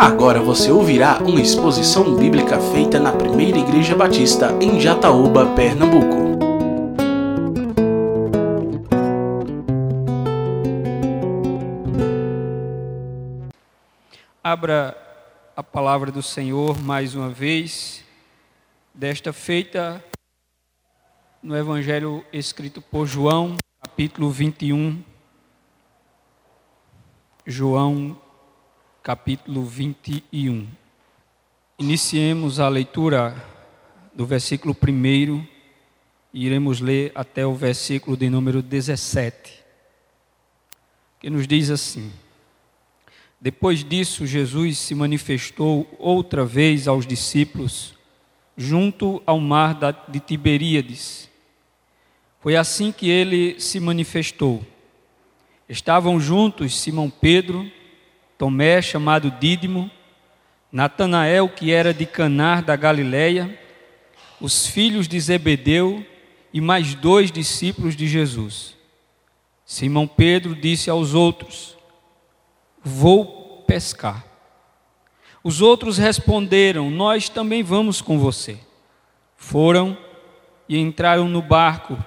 Agora você ouvirá uma exposição bíblica feita na Primeira Igreja Batista em Jataúba, Pernambuco. Abra a palavra do Senhor mais uma vez, desta feita no Evangelho escrito por João, capítulo 21. João capítulo 21. Iniciemos a leitura do versículo 1 e iremos ler até o versículo de número 17, que nos diz assim: Depois disso, Jesus se manifestou outra vez aos discípulos, junto ao mar de Tiberíades. Foi assim que ele se manifestou. Estavam juntos Simão Pedro, Tomé, chamado Dídimo, Natanael, que era de Canar da Galileia, os filhos de Zebedeu e mais dois discípulos de Jesus. Simão Pedro disse aos outros: Vou pescar. Os outros responderam: Nós também vamos com você. Foram e entraram no barco,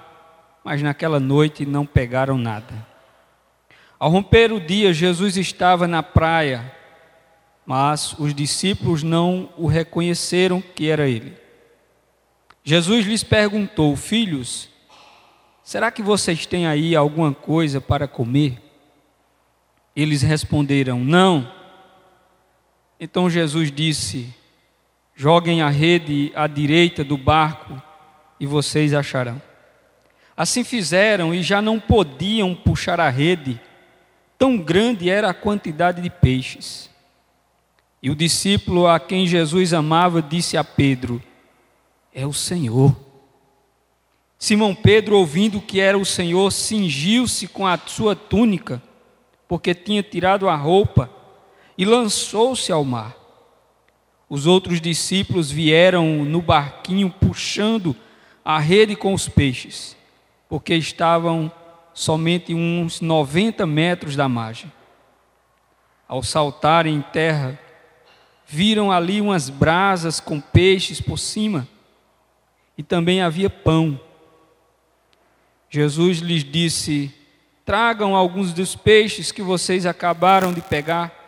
mas naquela noite não pegaram nada. Ao romper o dia, Jesus estava na praia, mas os discípulos não o reconheceram que era ele. Jesus lhes perguntou: Filhos, será que vocês têm aí alguma coisa para comer? Eles responderam: Não. Então Jesus disse: Joguem a rede à direita do barco e vocês acharão. Assim fizeram e já não podiam puxar a rede Tão grande era a quantidade de peixes. E o discípulo a quem Jesus amava disse a Pedro: É o Senhor. Simão Pedro, ouvindo que era o Senhor, cingiu-se com a sua túnica, porque tinha tirado a roupa, e lançou-se ao mar. Os outros discípulos vieram no barquinho puxando a rede com os peixes, porque estavam somente uns 90 metros da margem. Ao saltarem em terra, viram ali umas brasas com peixes por cima e também havia pão. Jesus lhes disse: Tragam alguns dos peixes que vocês acabaram de pegar.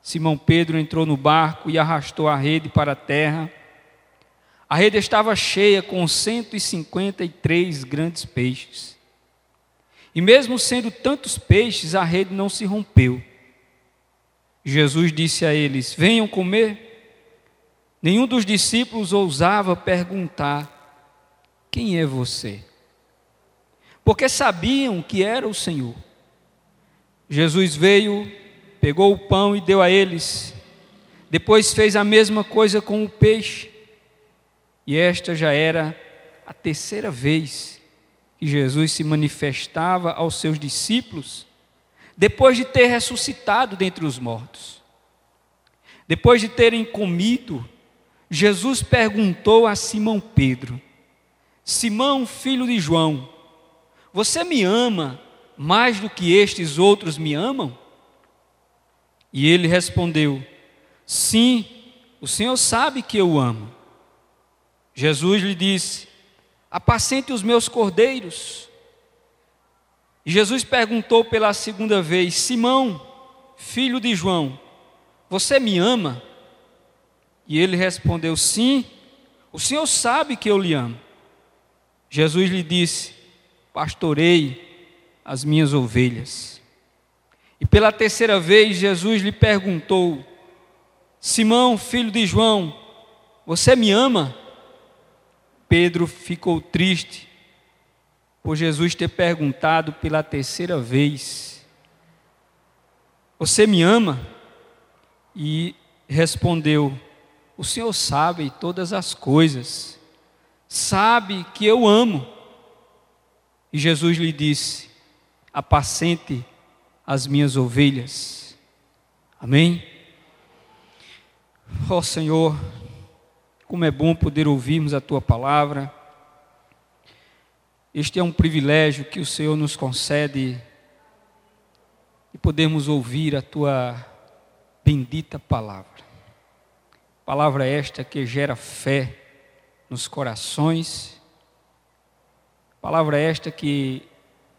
Simão Pedro entrou no barco e arrastou a rede para a terra. A rede estava cheia com 153 grandes peixes. E mesmo sendo tantos peixes, a rede não se rompeu. Jesus disse a eles: Venham comer. Nenhum dos discípulos ousava perguntar: Quem é você? Porque sabiam que era o Senhor. Jesus veio, pegou o pão e deu a eles. Depois fez a mesma coisa com o peixe. E esta já era a terceira vez que Jesus se manifestava aos seus discípulos depois de ter ressuscitado dentre os mortos. Depois de terem comido, Jesus perguntou a Simão Pedro: Simão, filho de João, você me ama mais do que estes outros me amam? E ele respondeu: Sim, o Senhor sabe que eu amo. Jesus lhe disse: apacente os meus cordeiros. Jesus perguntou pela segunda vez: Simão, filho de João, você me ama? E ele respondeu: Sim, o Senhor sabe que eu lhe amo. Jesus lhe disse: Pastorei as minhas ovelhas. E pela terceira vez, Jesus lhe perguntou: Simão, filho de João, você me ama? Pedro ficou triste por Jesus ter perguntado pela terceira vez: Você me ama? E respondeu: O Senhor sabe todas as coisas, sabe que eu amo. E Jesus lhe disse: Apacente as minhas ovelhas. Amém? Ó oh, Senhor, como é bom poder ouvirmos a tua palavra. Este é um privilégio que o Senhor nos concede e podemos ouvir a tua bendita palavra. Palavra esta que gera fé nos corações, palavra esta que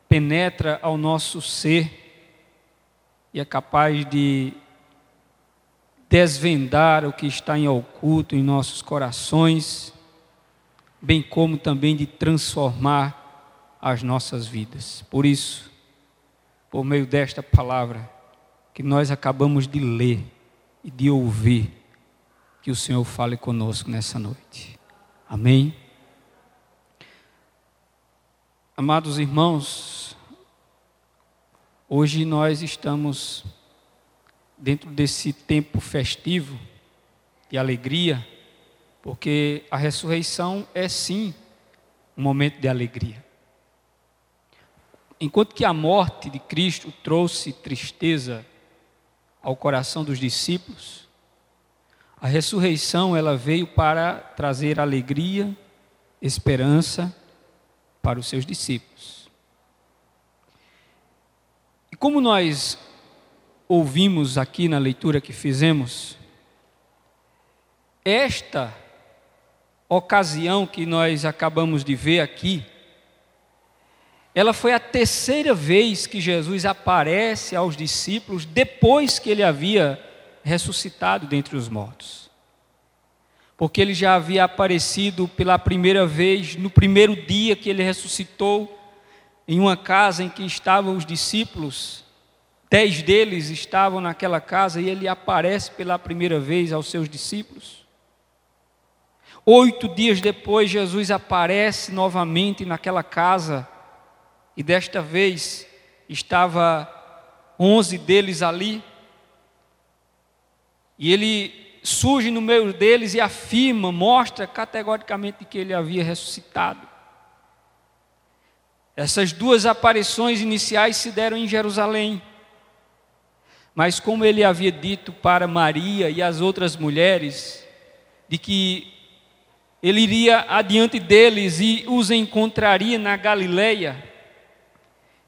penetra ao nosso ser e é capaz de desvendar o que está em oculto em nossos corações, bem como também de transformar as nossas vidas. Por isso, por meio desta palavra que nós acabamos de ler e de ouvir, que o Senhor fale conosco nessa noite. Amém. Amados irmãos, hoje nós estamos dentro desse tempo festivo de alegria, porque a ressurreição é sim um momento de alegria. Enquanto que a morte de Cristo trouxe tristeza ao coração dos discípulos, a ressurreição ela veio para trazer alegria, esperança para os seus discípulos. E como nós ouvimos aqui na leitura que fizemos, esta ocasião que nós acabamos de ver aqui, ela foi a terceira vez que Jesus aparece aos discípulos depois que ele havia ressuscitado dentre os mortos. Porque ele já havia aparecido pela primeira vez no primeiro dia que ele ressuscitou, em uma casa em que estavam os discípulos, dez deles estavam naquela casa e ele aparece pela primeira vez aos seus discípulos. Oito dias depois, Jesus aparece novamente naquela casa e desta vez estava onze deles ali. E ele surge no meio deles e afirma, mostra categoricamente que ele havia ressuscitado. Essas duas aparições iniciais se deram em Jerusalém. Mas como ele havia dito para Maria e as outras mulheres, de que ele iria adiante deles e os encontraria na Galileia,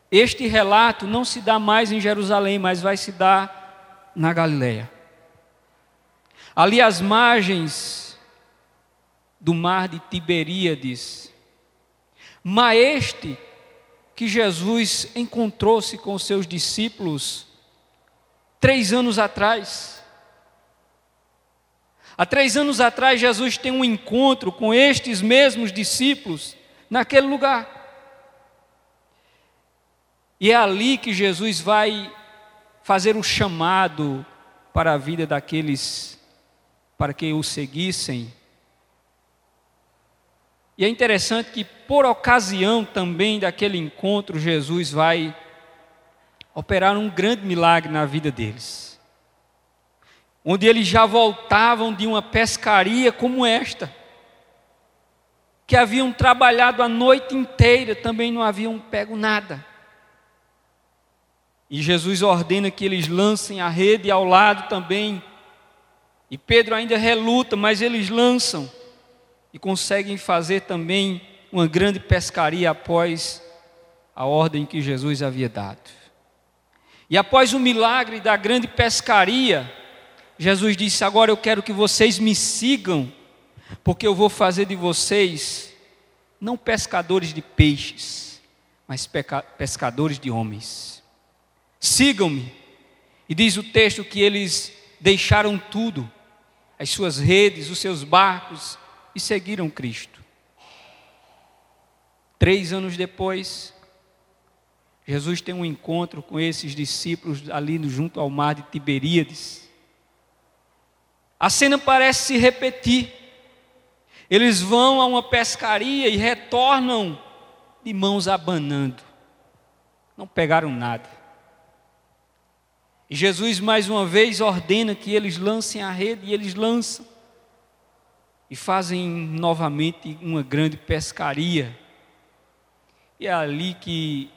este relato não se dá mais em Jerusalém, mas vai se dar na Galileia. Ali às margens do mar de Tiberíades. Maeste que Jesus encontrou-se com seus discípulos três anos atrás. Há três anos atrás, Jesus tem um encontro com estes mesmos discípulos naquele lugar. E é ali que Jesus vai fazer um chamado para a vida daqueles para que o seguissem. E é interessante que, por ocasião também daquele encontro, Jesus vai operar um grande milagre na vida deles. Onde eles já voltavam de uma pescaria como esta, que haviam trabalhado a noite inteira, também não haviam pego nada. E Jesus ordena que eles lancem a rede ao lado também. E Pedro ainda reluta, mas eles lançam e conseguem fazer também uma grande pescaria após a ordem que Jesus havia dado. E após o milagre da grande pescaria, Jesus disse: Agora eu quero que vocês me sigam, porque eu vou fazer de vocês não pescadores de peixes, mas pescadores de homens. Sigam-me. E diz o texto que eles deixaram tudo, as suas redes, os seus barcos, e seguiram Cristo. Três anos depois, Jesus tem um encontro com esses discípulos ali junto ao mar de Tiberíades. A cena parece se repetir. Eles vão a uma pescaria e retornam de mãos abanando. Não pegaram nada. E Jesus mais uma vez ordena que eles lancem a rede e eles lançam. E fazem novamente uma grande pescaria. E é ali que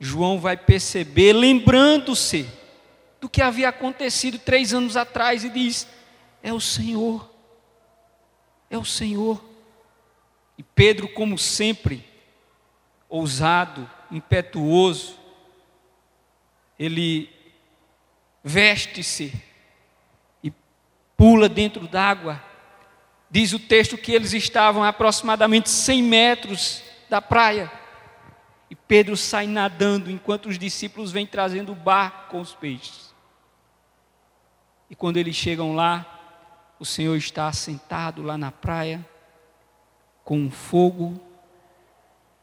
João vai perceber, lembrando-se do que havia acontecido três anos atrás, e diz: É o Senhor, é o Senhor. E Pedro, como sempre, ousado, impetuoso, ele veste-se pula dentro d'água. Diz o texto que eles estavam a aproximadamente 100 metros da praia. E Pedro sai nadando enquanto os discípulos vêm trazendo o barco com os peixes. E quando eles chegam lá, o Senhor está sentado lá na praia, com fogo,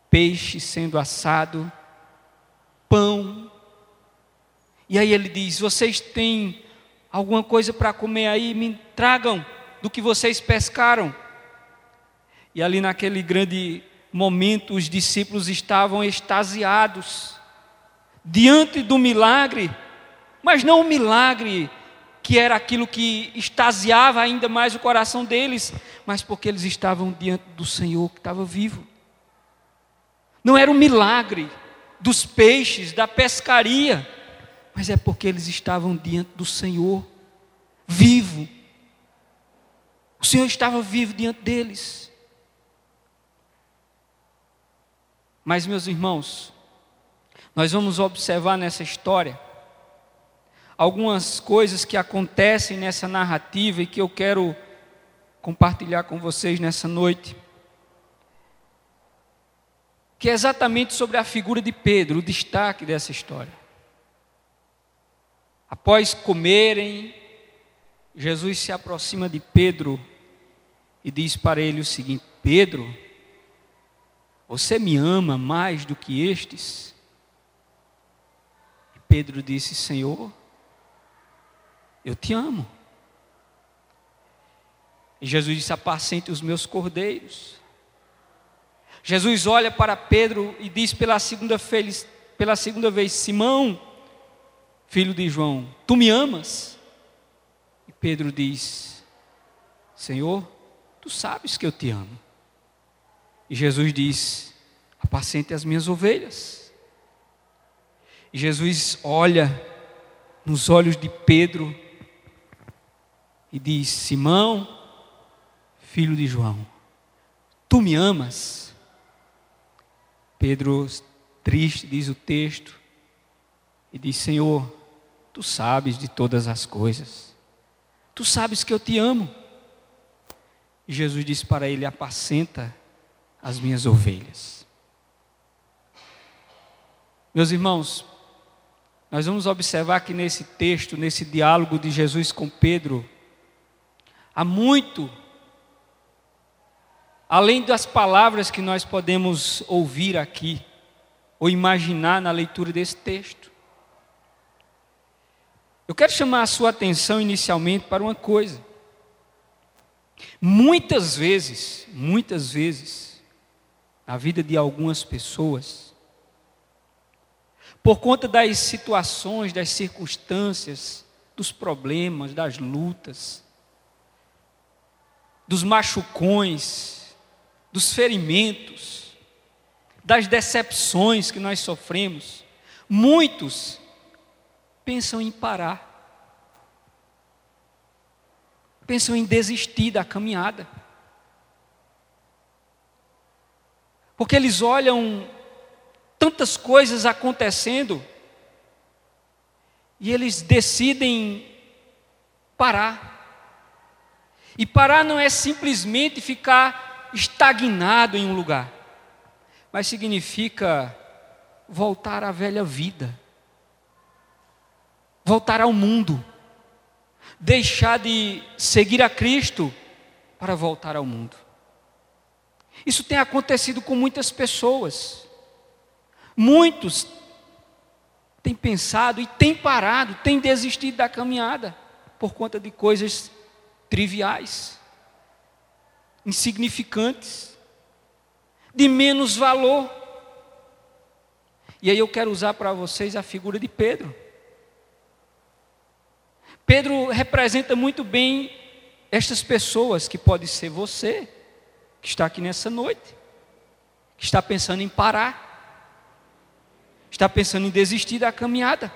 peixe sendo assado, pão. E aí ele diz: Vocês têm alguma coisa para comer aí? Me tragam do que vocês pescaram. E ali naquele grande momento, os discípulos estavam extasiados diante do milagre, mas não o milagre que era aquilo que extasiava ainda mais o coração deles, mas porque eles estavam diante do Senhor que estava vivo. Não era o milagre dos peixes, da pescaria, mas é porque eles estavam diante do Senhor, vivo. O Senhor estava vivo diante deles. Mas, meus irmãos, nós vamos observar nessa história algumas coisas que acontecem nessa narrativa e que eu quero compartilhar com vocês nessa noite. Que é exatamente sobre a figura de Pedro, o destaque dessa história. Após comerem, Jesus se aproxima de Pedro e diz para ele o seguinte: Pedro, você me ama mais do que estes? Pedro disse: Senhor, eu te amo. E Jesus disse: Apacente os meus cordeiros. Jesus olha para Pedro e diz pela segunda vez, pela segunda vez: Simão, filho de João, tu me amas? E Pedro diz: Senhor, tu sabes que eu te amo. E Jesus diz: Apacente as minhas ovelhas. E Jesus olha nos olhos de Pedro e diz: Simão, filho de João, tu me amas? Pedro, triste, diz o texto, e diz: Senhor, tu sabes de todas as coisas, tu sabes que eu te amo. E Jesus disse para ele: Apacenta as minhas ovelhas. Meus irmãos, nós vamos observar que nesse texto, nesse diálogo de Jesus com Pedro, Há muito, além das palavras que nós podemos ouvir aqui, ou imaginar na leitura desse texto. Eu quero chamar a sua atenção inicialmente para uma coisa. Muitas vezes, muitas vezes, na vida de algumas pessoas, por conta das situações, das circunstâncias, dos problemas, das lutas, dos machucões, dos ferimentos, das decepções que nós sofremos, muitos pensam em parar, pensam em desistir da caminhada, porque eles olham tantas coisas acontecendo e eles decidem parar. E parar não é simplesmente ficar estagnado em um lugar, mas significa voltar à velha vida, voltar ao mundo, deixar de seguir a Cristo para voltar ao mundo. Isso tem acontecido com muitas pessoas. Muitos têm pensado e têm parado, têm desistido da caminhada por conta de coisas triviais, insignificantes, de menos valor. E aí eu quero usar para vocês a figura de Pedro. Pedro representa muito bem estas pessoas que pode ser você, que está aqui nessa noite, que está pensando em parar, está pensando em desistir da caminhada.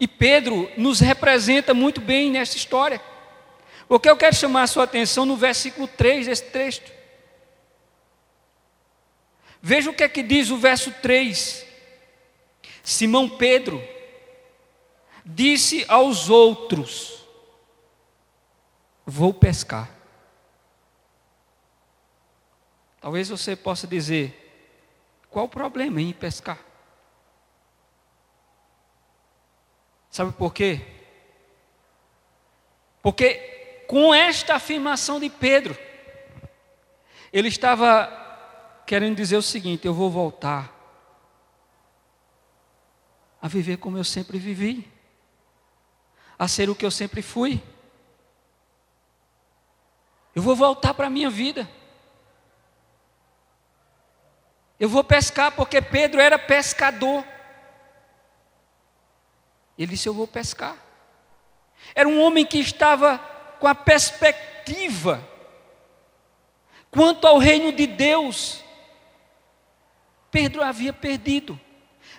E Pedro nos representa muito bem nessa história. Porque eu quero chamar a sua atenção no versículo 3 desse texto. Veja o que é que diz o verso 3. Simão Pedro, disse aos outros: Vou pescar. Talvez você possa dizer: qual o problema em pescar? Sabe por quê? Porque com esta afirmação de Pedro, ele estava querendo dizer o seguinte: eu vou voltar a viver como eu sempre vivi, a ser o que eu sempre fui. Eu vou voltar para a minha vida. Eu vou pescar porque Pedro era pescador. Ele disse: Eu vou pescar. Era um homem que estava com a perspectiva quanto ao reino de Deus. Pedro havia perdido,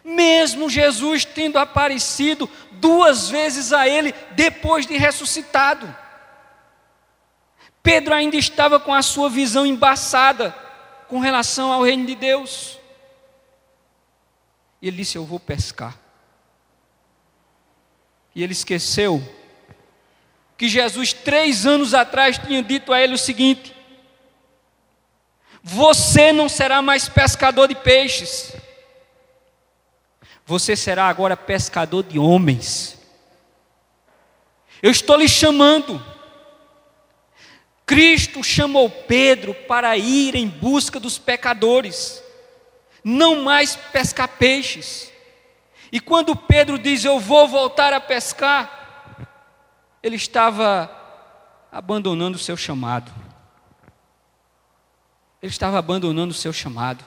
mesmo Jesus tendo aparecido duas vezes a ele depois de ressuscitado. Pedro ainda estava com a sua visão embaçada com relação ao reino de Deus. E ele disse: Eu vou pescar. E ele esqueceu que Jesus, três anos atrás, tinha dito a ele o seguinte: Você não será mais pescador de peixes, você será agora pescador de homens. Eu estou lhe chamando. Cristo chamou Pedro para ir em busca dos pecadores, não mais pescar peixes. E quando Pedro diz: Eu vou voltar a pescar, ele estava abandonando o seu chamado. Ele estava abandonando o seu chamado.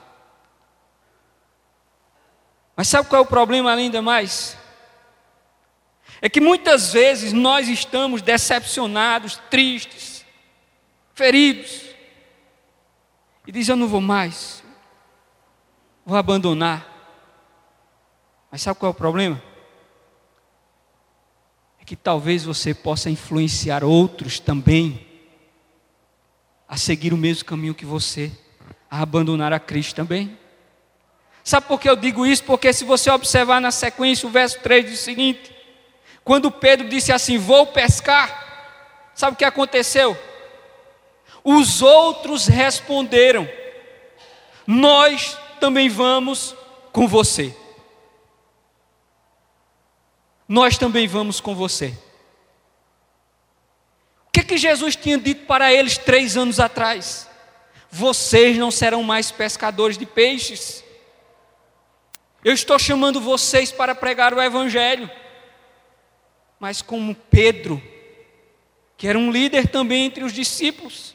Mas sabe qual é o problema ainda mais? É que muitas vezes nós estamos decepcionados, tristes, feridos, e diz: Eu não vou mais, vou abandonar. Mas sabe qual é o problema? É que talvez você possa influenciar outros também a seguir o mesmo caminho que você, a abandonar a Cristo também. Sabe por que eu digo isso? Porque se você observar na sequência, o verso 3 diz o seguinte: quando Pedro disse assim: Vou pescar, sabe o que aconteceu? Os outros responderam: Nós também vamos com você. Nós também vamos com você. O que, que Jesus tinha dito para eles três anos atrás? Vocês não serão mais pescadores de peixes. Eu estou chamando vocês para pregar o Evangelho. Mas como Pedro, que era um líder também entre os discípulos,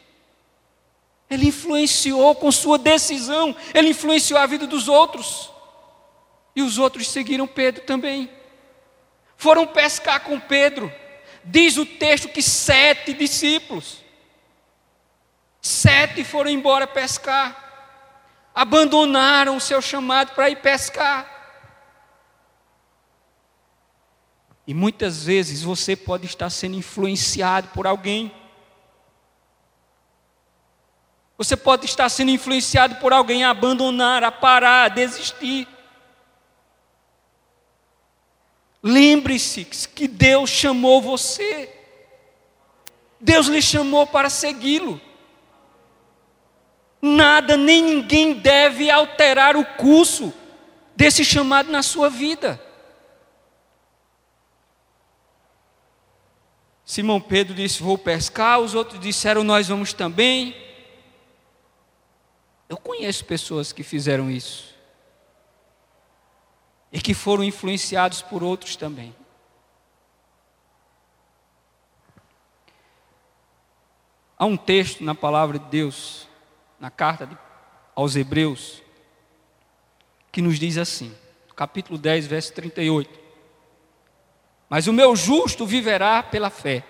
ele influenciou com sua decisão, ele influenciou a vida dos outros. E os outros seguiram Pedro também. Foram pescar com Pedro. Diz o texto que sete discípulos, sete foram embora pescar, abandonaram o seu chamado para ir pescar. E muitas vezes você pode estar sendo influenciado por alguém você pode estar sendo influenciado por alguém a abandonar, a parar, a desistir. Lembre-se que Deus chamou você. Deus lhe chamou para segui-lo. Nada nem ninguém deve alterar o curso desse chamado na sua vida. Simão Pedro disse: Vou pescar. Os outros disseram: Nós vamos também. Eu conheço pessoas que fizeram isso. E que foram influenciados por outros também. Há um texto na palavra de Deus, na carta de, aos Hebreus, que nos diz assim, capítulo 10, verso 38. Mas o meu justo viverá pela fé.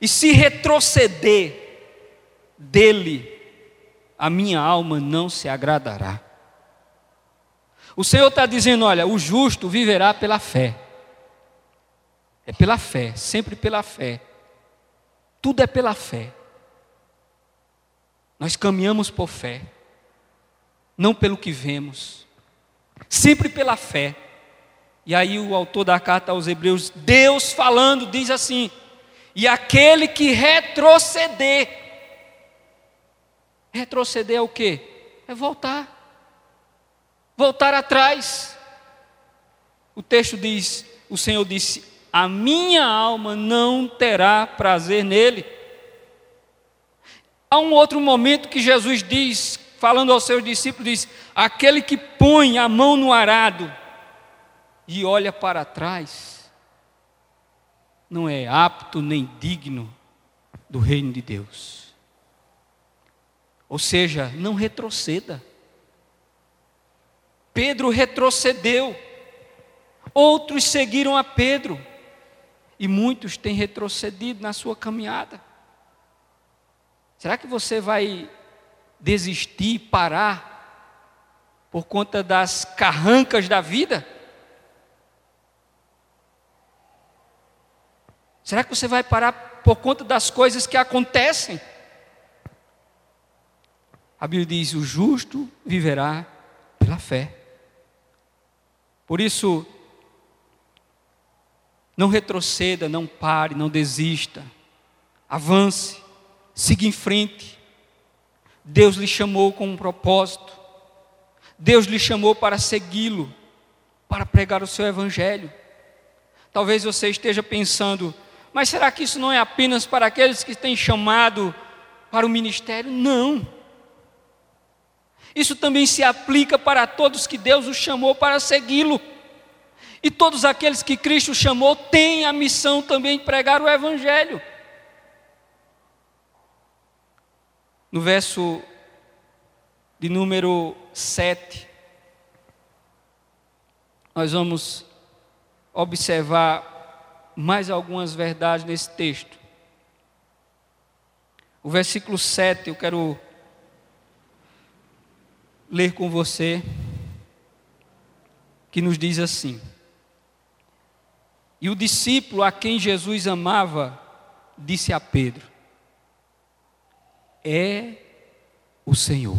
E se retroceder dele, a minha alma não se agradará. O Senhor está dizendo: olha, o justo viverá pela fé. É pela fé, sempre pela fé. Tudo é pela fé. Nós caminhamos por fé, não pelo que vemos, sempre pela fé. E aí o autor da carta aos Hebreus, Deus falando, diz assim: e aquele que retroceder, retroceder é o que? É voltar, voltar atrás. O texto diz: o Senhor disse: a minha alma não terá prazer nele. Há um outro momento que Jesus diz, falando aos seus discípulos, diz: aquele que põe a mão no arado, e olha para trás, não é apto nem digno do reino de Deus. Ou seja, não retroceda. Pedro retrocedeu, outros seguiram a Pedro, e muitos têm retrocedido na sua caminhada. Será que você vai desistir, parar, por conta das carrancas da vida? Será que você vai parar por conta das coisas que acontecem? A Bíblia diz: o justo viverá pela fé. Por isso, não retroceda, não pare, não desista. Avance, siga em frente. Deus lhe chamou com um propósito. Deus lhe chamou para segui-lo, para pregar o seu evangelho. Talvez você esteja pensando, mas será que isso não é apenas para aqueles que têm chamado para o ministério? Não. Isso também se aplica para todos que Deus os chamou para segui-lo. E todos aqueles que Cristo chamou têm a missão também de pregar o Evangelho. No verso de número 7, nós vamos observar mais algumas verdades nesse texto. O versículo 7 eu quero ler com você, que nos diz assim: E o discípulo a quem Jesus amava disse a Pedro: É o Senhor.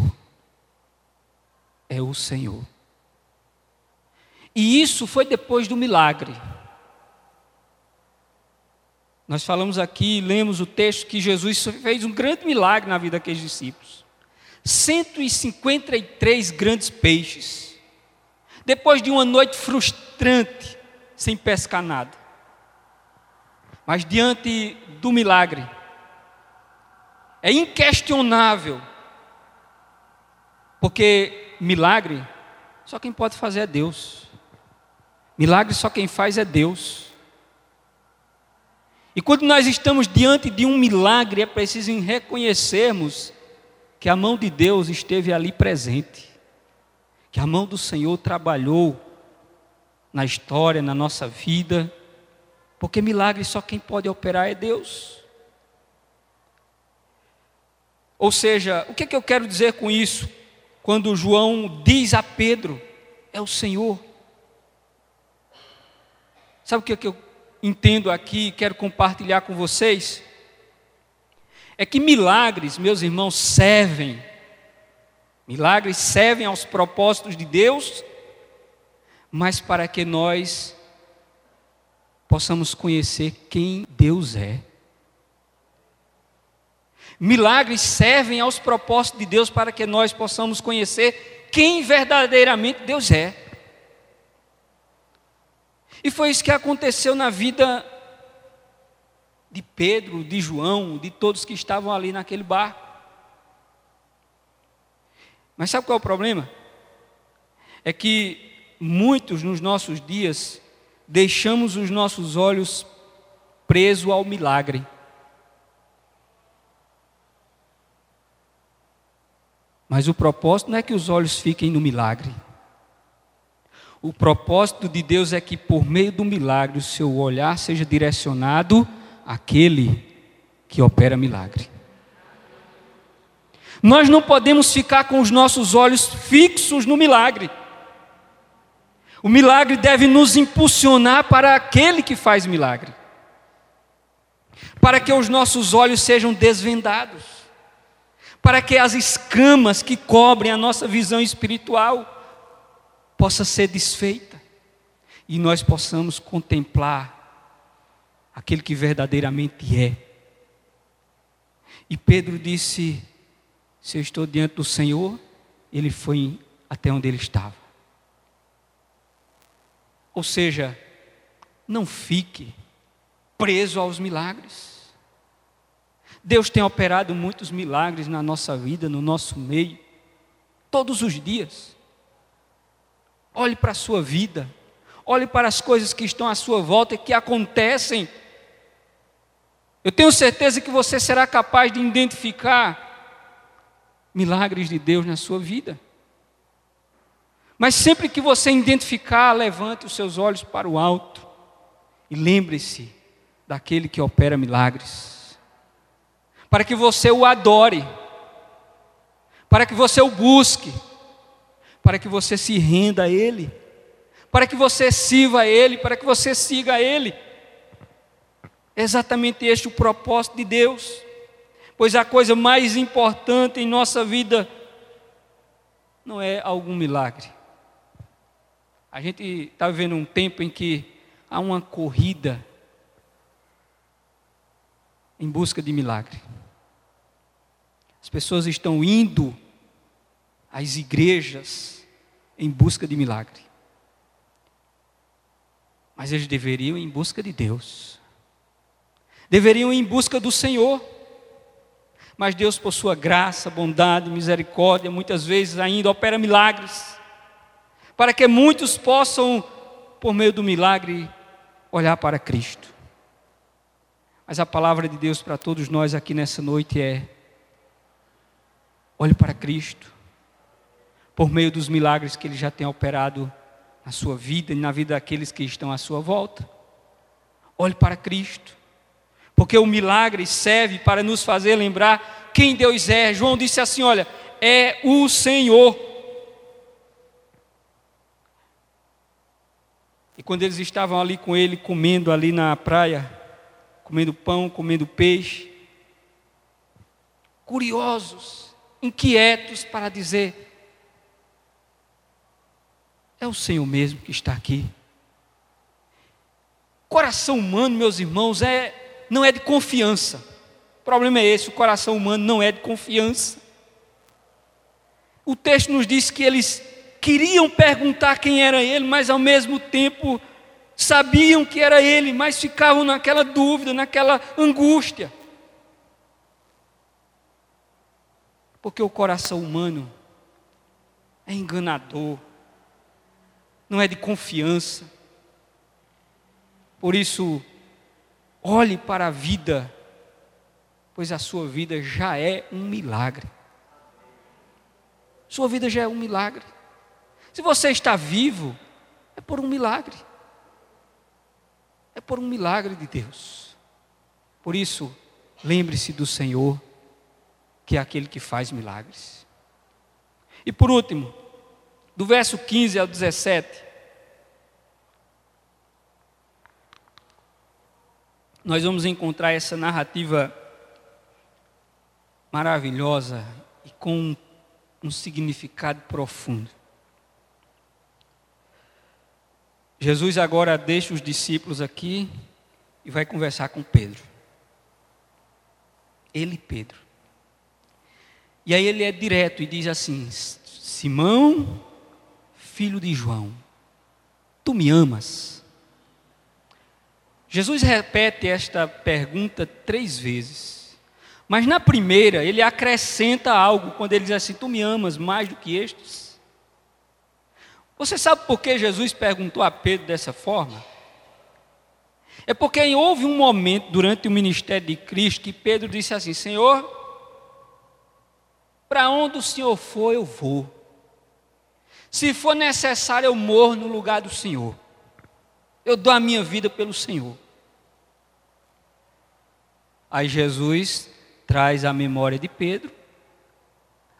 É o Senhor. E isso foi depois do milagre. Nós falamos aqui, lemos o texto que Jesus fez um grande milagre na vida daqueles discípulos. 153 grandes peixes. Depois de uma noite frustrante, sem pescar nada. Mas diante do milagre, é inquestionável, porque milagre só quem pode fazer é Deus. Milagre só quem faz é Deus. E quando nós estamos diante de um milagre, é preciso reconhecermos que a mão de Deus esteve ali presente, que a mão do Senhor trabalhou na história, na nossa vida, porque milagre só quem pode operar é Deus. Ou seja, o que, é que eu quero dizer com isso? Quando João diz a Pedro, é o Senhor. Sabe o que, é que eu entendo aqui e quero compartilhar com vocês é que milagres, meus irmãos, servem. Milagres servem aos propósitos de Deus, mas para que nós possamos conhecer quem Deus é. Milagres servem aos propósitos de Deus para que nós possamos conhecer quem verdadeiramente Deus é. E foi isso que aconteceu na vida de Pedro, de João, de todos que estavam ali naquele bar. Mas sabe qual é o problema? É que muitos nos nossos dias deixamos os nossos olhos presos ao milagre. Mas o propósito não é que os olhos fiquem no milagre. O propósito de Deus é que, por meio do milagre, o seu olhar seja direcionado àquele que opera milagre. Nós não podemos ficar com os nossos olhos fixos no milagre. O milagre deve nos impulsionar para aquele que faz milagre, para que os nossos olhos sejam desvendados, para que as escamas que cobrem a nossa visão espiritual possa ser desfeita e nós possamos contemplar aquele que verdadeiramente é. E Pedro disse: Se eu estou diante do Senhor, ele foi até onde ele estava. Ou seja, não fique preso aos milagres. Deus tem operado muitos milagres na nossa vida, no nosso meio, todos os dias. Olhe para a sua vida, olhe para as coisas que estão à sua volta e que acontecem. Eu tenho certeza que você será capaz de identificar milagres de Deus na sua vida. Mas sempre que você identificar, levante os seus olhos para o alto e lembre-se daquele que opera milagres, para que você o adore, para que você o busque, para que você se renda a Ele, para que você sirva a Ele, para que você siga a Ele. É exatamente este o propósito de Deus, pois a coisa mais importante em nossa vida não é algum milagre. A gente está vivendo um tempo em que há uma corrida em busca de milagre. As pessoas estão indo às igrejas em busca de milagre. Mas eles deveriam ir em busca de Deus. Deveriam ir em busca do Senhor. Mas Deus, por sua graça, bondade, misericórdia, muitas vezes ainda opera milagres, para que muitos possam, por meio do milagre, olhar para Cristo. Mas a palavra de Deus para todos nós aqui nessa noite é: olhe para Cristo, por meio dos milagres que Ele já tem operado na sua vida e na vida daqueles que estão à sua volta. Olhe para Cristo, porque o milagre serve para nos fazer lembrar quem Deus é. João disse assim: olha, é o Senhor. E quando eles estavam ali com ele, comendo ali na praia, comendo pão, comendo peixe, curiosos, inquietos para dizer: é o Senhor mesmo que está aqui. Coração humano, meus irmãos, é não é de confiança. O problema é esse, o coração humano não é de confiança. O texto nos diz que eles queriam perguntar quem era ele, mas ao mesmo tempo sabiam que era ele, mas ficavam naquela dúvida, naquela angústia. Porque o coração humano é enganador, não é de confiança. Por isso, olhe para a vida, pois a sua vida já é um milagre. Sua vida já é um milagre. Se você está vivo, é por um milagre. É por um milagre de Deus. Por isso, lembre-se do Senhor, que é aquele que faz milagres. E por último, do verso 15 ao 17, nós vamos encontrar essa narrativa maravilhosa e com um significado profundo. Jesus agora deixa os discípulos aqui e vai conversar com Pedro. Ele, Pedro. E aí ele é direto e diz assim: Simão, filho de João, tu me amas? Jesus repete esta pergunta três vezes. Mas na primeira, ele acrescenta algo quando ele diz assim: Tu me amas mais do que estes? Você sabe por que Jesus perguntou a Pedro dessa forma? É porque houve um momento durante o ministério de Cristo que Pedro disse assim: Senhor, para onde o Senhor for, eu vou. Se for necessário, eu morro no lugar do Senhor. Eu dou a minha vida pelo Senhor. Aí Jesus traz à memória de Pedro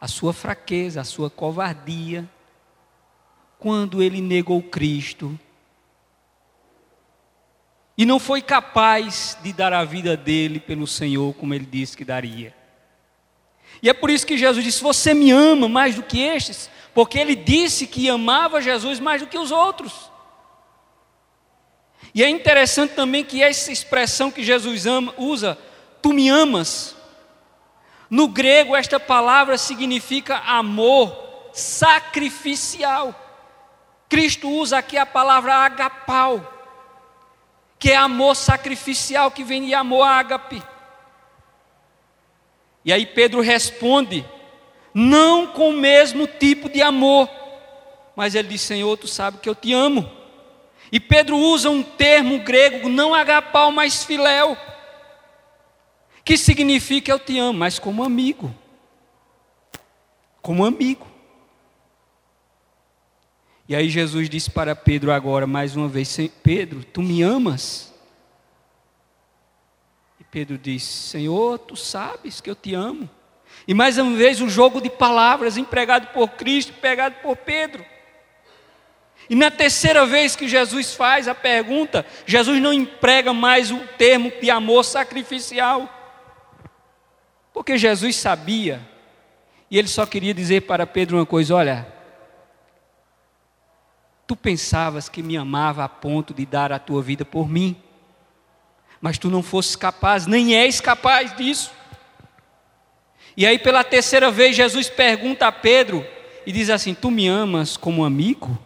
a sua fraqueza, a sua covardia, quando ele negou Cristo e não foi capaz de dar a vida dele pelo Senhor como ele disse que daria. E é por isso que Jesus disse: Você me ama mais do que estes, porque ele disse que amava Jesus mais do que os outros. E é interessante também que essa expressão que Jesus ama, usa, tu me amas, no grego esta palavra significa amor sacrificial. Cristo usa aqui a palavra agapau, que é amor sacrificial, que vem de amor ágape. E aí Pedro responde, não com o mesmo tipo de amor, mas ele diz: Senhor, tu sabe que eu te amo. E Pedro usa um termo grego, não agapau, mas filéu, que significa eu te amo, mas como amigo. Como amigo. E aí Jesus disse para Pedro agora, mais uma vez: Pedro, tu me amas? E Pedro disse: Senhor, tu sabes que eu te amo. E mais uma vez o jogo de palavras empregado por Cristo, empregado por Pedro. E na terceira vez que Jesus faz a pergunta, Jesus não emprega mais o termo de amor sacrificial. Porque Jesus sabia, e ele só queria dizer para Pedro uma coisa: olha, tu pensavas que me amava a ponto de dar a tua vida por mim, mas tu não fosses capaz, nem és capaz disso. E aí, pela terceira vez, Jesus pergunta a Pedro e diz assim: Tu me amas como amigo?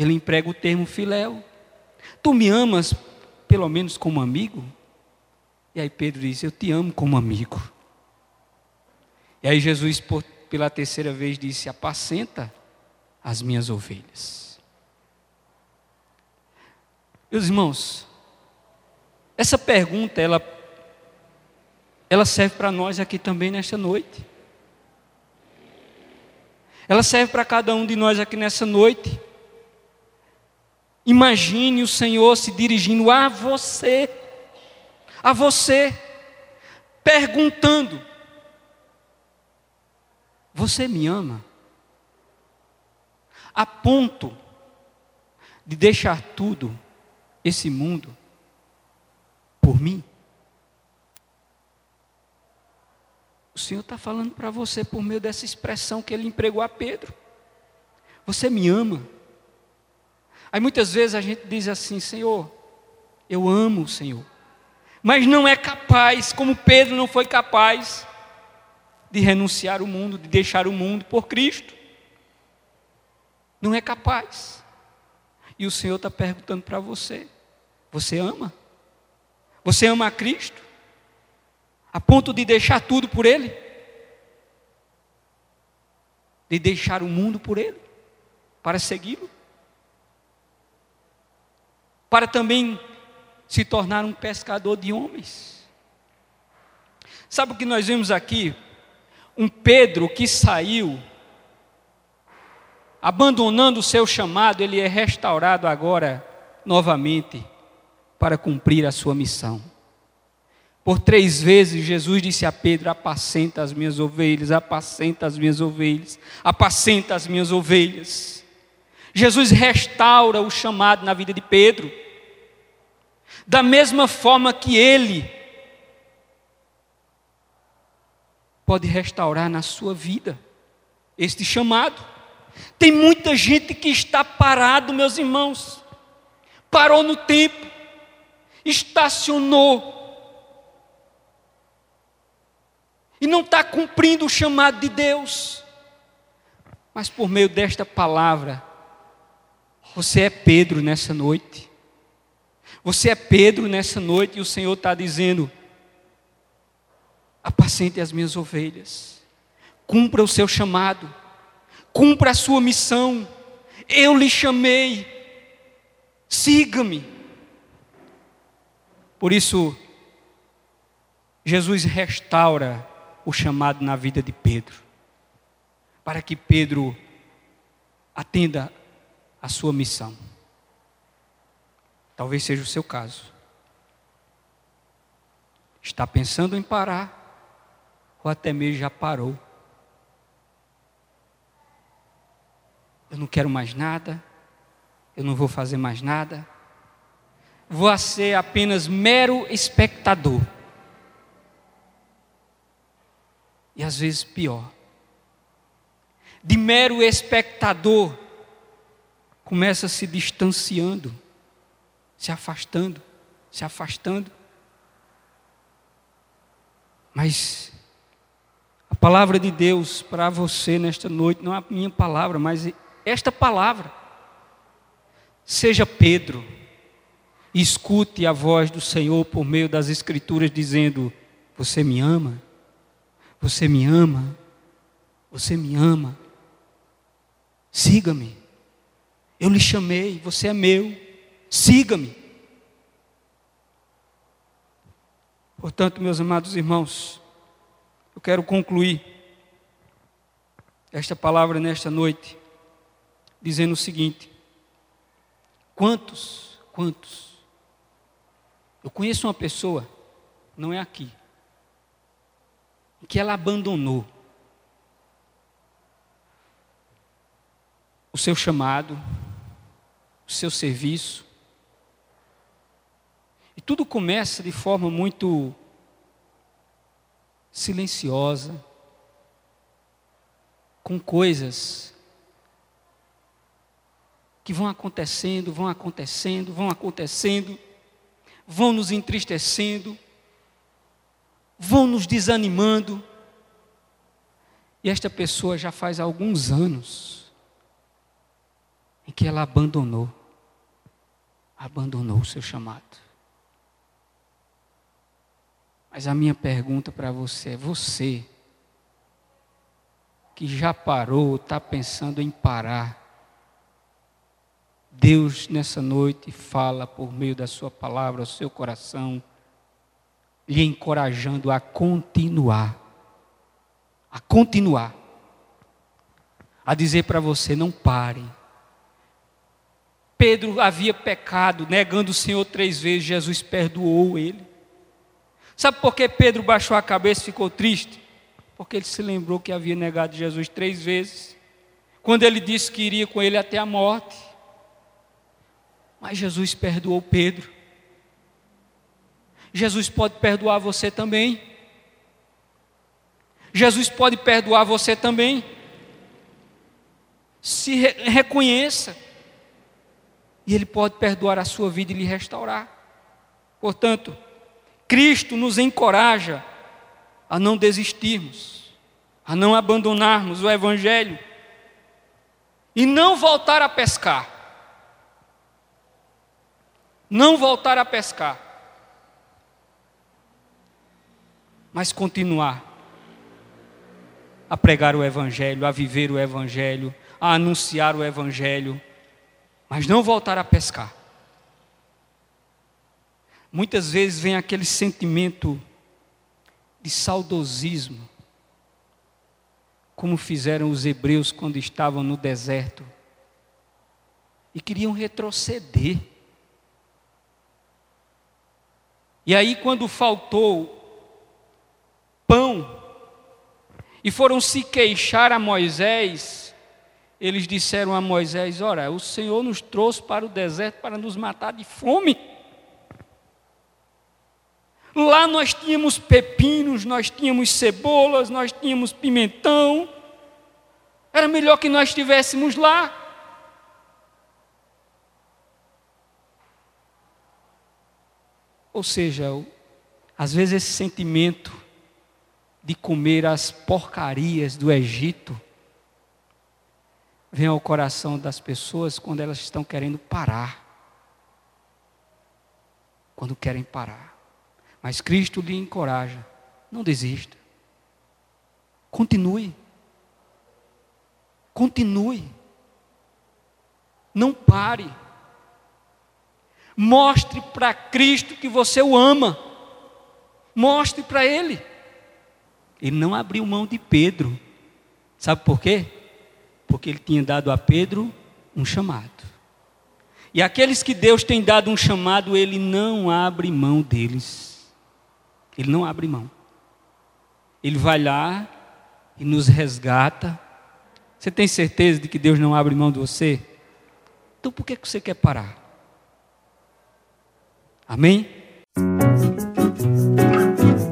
Ele emprega o termo filéu. Tu me amas pelo menos como amigo? E aí Pedro diz: Eu te amo como amigo. E aí Jesus, por, pela terceira vez, disse: Apacenta as minhas ovelhas. Meus irmãos, essa pergunta, ela, ela serve para nós aqui também nesta noite. Ela serve para cada um de nós aqui nessa noite. Imagine o Senhor se dirigindo a você, a você, perguntando: Você me ama? A ponto de deixar tudo, esse mundo, por mim? O Senhor está falando para você por meio dessa expressão que ele empregou a Pedro. Você me ama? Aí muitas vezes a gente diz assim: Senhor, eu amo o Senhor, mas não é capaz, como Pedro não foi capaz, de renunciar o mundo, de deixar o mundo por Cristo. Não é capaz. E o Senhor está perguntando para você: você ama? Você ama a Cristo? A ponto de deixar tudo por Ele? De deixar o mundo por Ele? Para segui-lo? Para também se tornar um pescador de homens. Sabe o que nós vemos aqui? Um Pedro que saiu, abandonando o seu chamado, ele é restaurado agora novamente para cumprir a sua missão. Por três vezes Jesus disse a Pedro: Apacenta as minhas ovelhas, apacenta as minhas ovelhas, apacenta as minhas ovelhas. Jesus restaura o chamado na vida de Pedro, da mesma forma que ele pode restaurar na sua vida este chamado. Tem muita gente que está parado, meus irmãos, parou no tempo, estacionou, e não está cumprindo o chamado de Deus, mas por meio desta palavra, você é Pedro nessa noite. Você é Pedro nessa noite e o Senhor está dizendo: apacente as minhas ovelhas, cumpra o seu chamado, cumpra a sua missão. Eu lhe chamei, siga-me. Por isso, Jesus restaura o chamado na vida de Pedro, para que Pedro atenda a sua missão. Talvez seja o seu caso. Está pensando em parar, ou até mesmo já parou. Eu não quero mais nada, eu não vou fazer mais nada, vou ser apenas mero espectador. E às vezes pior. De mero espectador, começa se distanciando se afastando, se afastando. Mas a palavra de Deus para você nesta noite não é a minha palavra, mas esta palavra. Seja Pedro, escute a voz do Senhor por meio das Escrituras dizendo: Você me ama, você me ama, você me ama, siga-me. Eu lhe chamei, você é meu, siga-me. Portanto, meus amados irmãos, eu quero concluir esta palavra nesta noite, dizendo o seguinte: quantos, quantos, eu conheço uma pessoa, não é aqui, que ela abandonou o seu chamado, o seu serviço. E tudo começa de forma muito silenciosa, com coisas que vão acontecendo, vão acontecendo, vão acontecendo, vão nos entristecendo, vão nos desanimando. E esta pessoa já faz alguns anos em que ela abandonou abandonou o seu chamado. Mas a minha pergunta para você é: você que já parou, está pensando em parar, Deus nessa noite fala por meio da Sua palavra ao seu coração, lhe encorajando a continuar, a continuar, a dizer para você: não pare Pedro havia pecado, negando o Senhor três vezes, Jesus perdoou ele. Sabe por que Pedro baixou a cabeça e ficou triste? Porque ele se lembrou que havia negado Jesus três vezes, quando ele disse que iria com ele até a morte. Mas Jesus perdoou Pedro. Jesus pode perdoar você também. Jesus pode perdoar você também. Se re reconheça e Ele pode perdoar a sua vida e lhe restaurar. Portanto, Cristo nos encoraja a não desistirmos, a não abandonarmos o Evangelho e não voltar a pescar. Não voltar a pescar, mas continuar a pregar o Evangelho, a viver o Evangelho, a anunciar o Evangelho mas não voltar a pescar. Muitas vezes vem aquele sentimento de saudosismo, como fizeram os hebreus quando estavam no deserto e queriam retroceder. E aí, quando faltou pão, e foram se queixar a Moisés, eles disseram a Moisés: Ora, o Senhor nos trouxe para o deserto para nos matar de fome. Lá nós tínhamos pepinos, nós tínhamos cebolas, nós tínhamos pimentão. Era melhor que nós estivéssemos lá. Ou seja, às vezes esse sentimento de comer as porcarias do Egito vem ao coração das pessoas quando elas estão querendo parar. Quando querem parar. Mas Cristo lhe encoraja: não desista. Continue. Continue. Não pare. Mostre para Cristo que você o ama. Mostre para Ele. Ele não abriu mão de Pedro. Sabe por quê? Porque ele tinha dado a Pedro um chamado. E aqueles que Deus tem dado um chamado, ele não abre mão deles. Ele não abre mão. Ele vai lá e nos resgata. Você tem certeza de que Deus não abre mão de você? Então por que você quer parar? Amém?